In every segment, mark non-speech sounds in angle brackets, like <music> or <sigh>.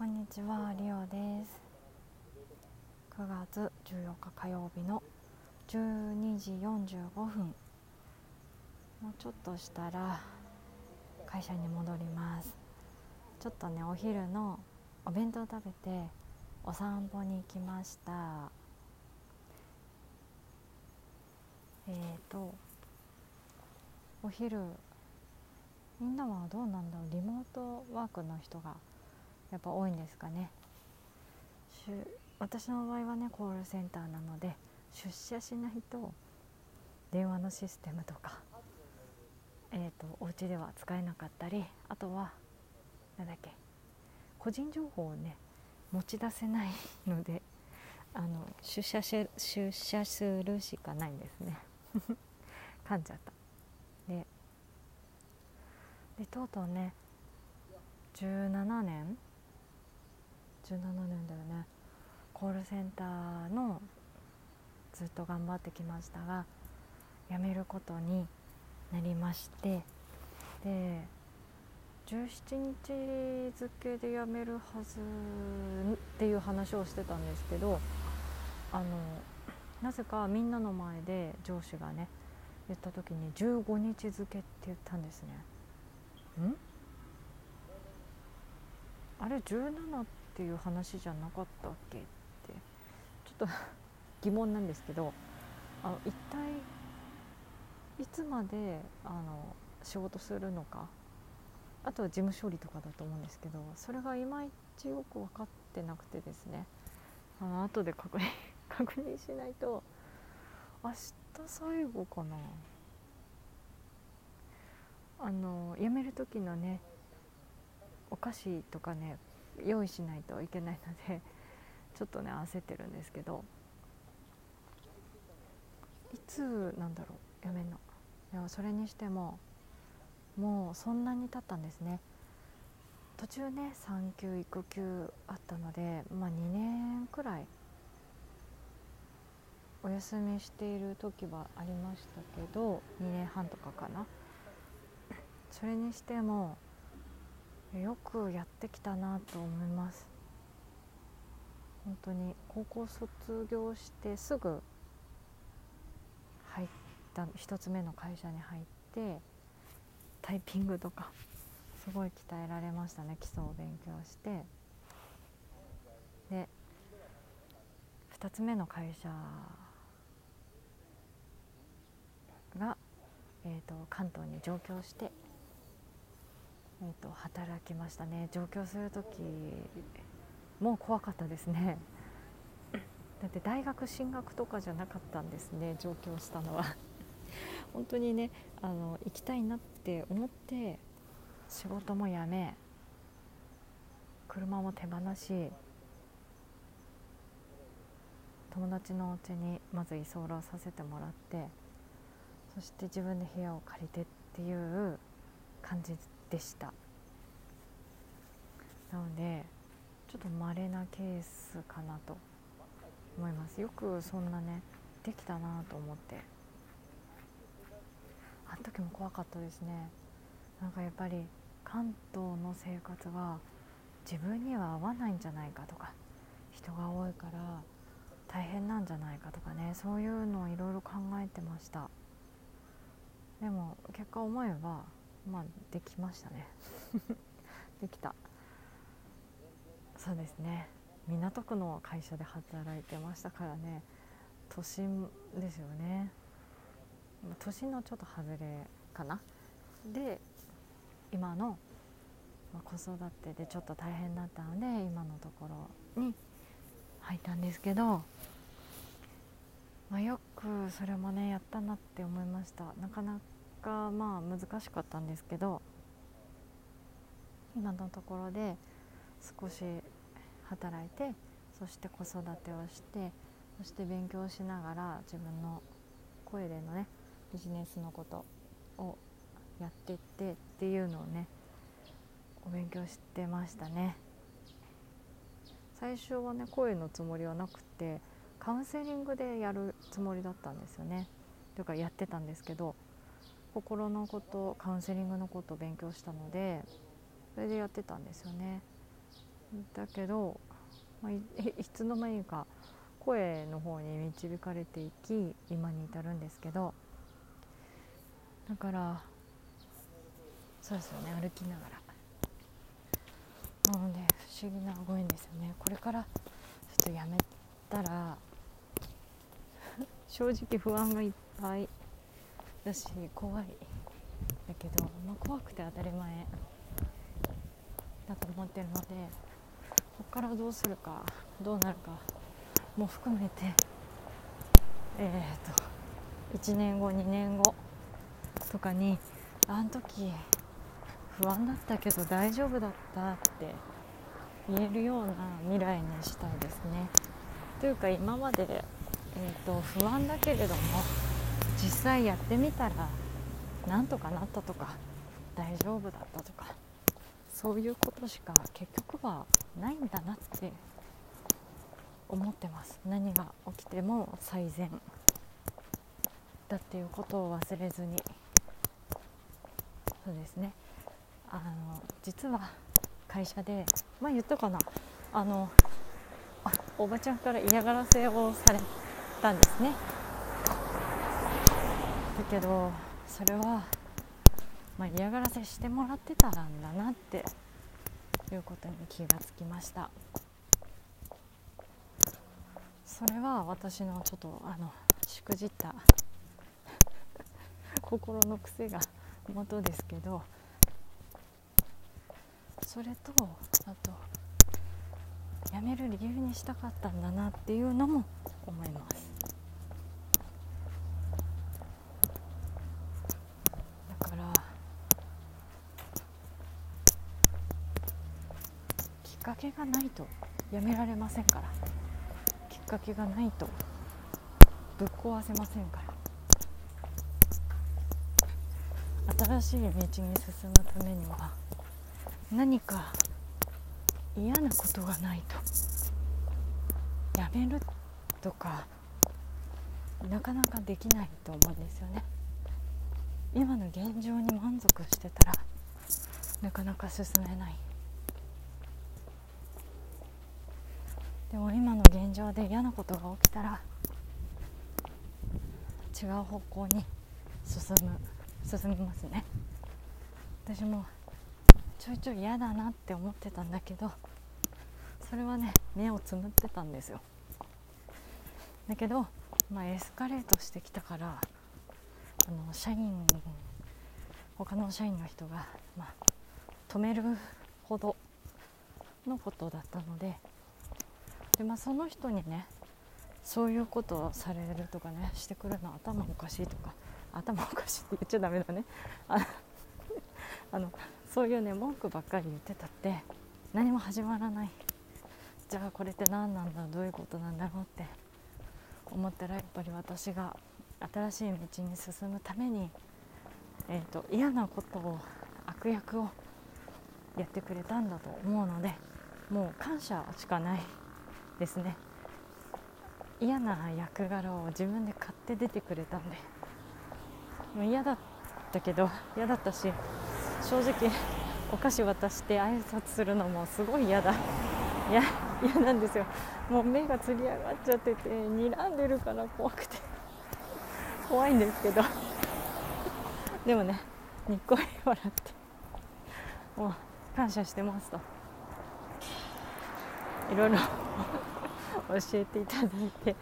こんにちは、リオです。9月14日火曜日の12時45分。もうちょっとしたら会社に戻ります。ちょっとねお昼のお弁当食べてお散歩に行きました。えーとお昼みんなはどうなんだろう？リモートワークの人がやっぱ多いんですかね。私の場合はねコールセンターなので出社しないと電話のシステムとか、えーと、お家では使えなかったりあとは何だっけ個人情報をね持ち出せないのであの出社し出社するしかないんですね。<laughs> 噛んじゃった。ででとうとうね17年17年だよねコールセンターのずっと頑張ってきましたが辞めることになりましてで17日付で辞めるはずっていう話をしてたんですけどあのなぜかみんなの前で上司がね言った時に15日付って言ったんですね。ん？あれ17っていう話じゃなかったっけって。ちょっと <laughs> 疑問なんですけどあの一体いつまであの仕事するのか。あとは事務処理とかだと思うんですけどそれがいまいちよく分かってなくてですね。あの後で確認 <laughs> 確認しないと明日最後かな。あの辞める時のねお菓子とかね用意しないといけないので <laughs> ちょっとね焦ってるんですけど。いつなんだろう？やめんの。いやそれにしてももうそんなに経ったんですね。途中ね産休育休あったのでまあ2年くらいお休みしている時はありましたけど2年半とかかな。それにしてもよくやってきたなと思います。本当に高校卒業してすぐ入った1つ目の会社に入ってタイピングとかすごい鍛えられましたね。基礎を勉強して。で2つ目の会社が、えーと関東に上京してえーと、働きましたね。上京する時もう怖かったですね。だって大学進学とかじゃなかったんですね上京したのは。本当にねあの行きたいなって思って仕事も辞め車も手放し友達のお家にまず居候させてもらってそして自分で部屋を借りてっていう感じでした。なのでちょっと稀なケースかなと思います。よくそんなねできたなと思って。あの時も怖かったですね。なんかやっぱり関東の生活が自分には合わないんじゃないかとか人が多いから大変なんじゃないかとかねそういうのをいろいろ考えてました。でも結果思えばまあできましたね。<laughs> できた。そうですね。港区の会社で働いてましたからね。都心ですよね。都心のちょっと外れかな。で今の、子育てでちょっと大変だったので今のところに入ったんですけど、まあ、よくそれもねやったなって思いました。なかなかかまあ難しかったんですけど今のところで少し働いてそして子育てをしてそして勉強しながら自分の声でのねビジネスのことをやってってっていうのをねお勉強してましたね。最初はね声のつもりはなくてカウンセリングでやるつもりだったんですよね。というかやってたんですけど心のことカウンセリングのことを勉強したのでそれでやってたんですよね。だけど、まあ、い <laughs> いつの間にか声の方に導かれていき今に至るんですけどだからそうですよね歩きながら。なので不思議なご縁ですよね。これからちょっとやめたら <laughs> 正直不安がいっぱい。だし怖いだけど、まあ、怖くて当たり前だと思ってるのでここからどうするかどうなるかも含めてえっ、と1年後2年後とかにあの時不安だったけど大丈夫だったって言えるような未来にしたいですね。というか今まで、えーと、不安だけれども実際やってみたらなんとかなったとか大丈夫だったとかそういうことしか結局はないんだなって思ってます。何が起きても最善だっていうことを忘れずに。そうですね。あの実は会社でまあ言ったかな。あのあおばちゃんから嫌がらせをされたんですね。けどそれは、まあ、嫌がらせしてもらってたんだなっていうことに気がつきました。それは私のちょっとあのしくじった <laughs> 心の癖が元ですけどそれとあと辞める理由にしたかったんだなっていうのも思いますだからきっかけがないとやめられませんから。きっかけがないとぶっ壊せませんから。新しい道に進むためには何か嫌なことがないとやめるとかなかなかできないと思うんですよね。今の現状に満足してたらなかなか進めない。でも今の現状で嫌なことが起きたら違う方向に進む進みますね。私もちょいちょい嫌だなって思ってたんだけどそれはね目をつむってたんですよ。だけど、まあ、エスカレートしてきたからあの社員他の社員の人が、まあ、止めるほどのことだったのでで、まあ、その人にねそういうことをされるとかねしてくるの頭おかしいとか頭おかしいって言っちゃダメだね。あの <laughs> そういうね文句ばっかり言ってたって何も始まらない。じゃあこれって何なんだどういうことなんだろうって思ったらやっぱり私が新しい道に進むために、えーと、嫌なことを悪役をやってくれたんだと思うのでもう感謝しかない。ですね。嫌な役柄を自分で買って出てくれたんで。もう嫌だったけど嫌だったし正直お菓子渡して挨拶するのもすごい嫌だ。いや嫌なんですよ。もう目がつり上がっちゃってて睨んでるから怖くて。怖いんですけど。でもねにっこり笑って。もう感謝してますと。いろいろ <laughs> 教えていただいて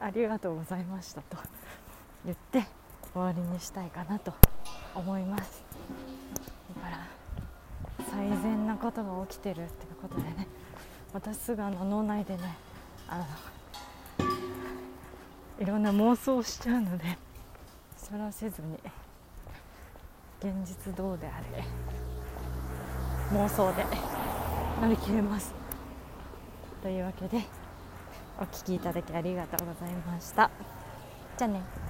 ありがとうございましたと言って終わりにしたいかなと思います。最善なことが起きてるっていうことでね。私すぐあの脳内でねあのいろんな妄想をしちゃうのでそれはせずに現実どうであれ妄想で乗り切れます。というわけでお聴きいただきありがとうございました。じゃあね。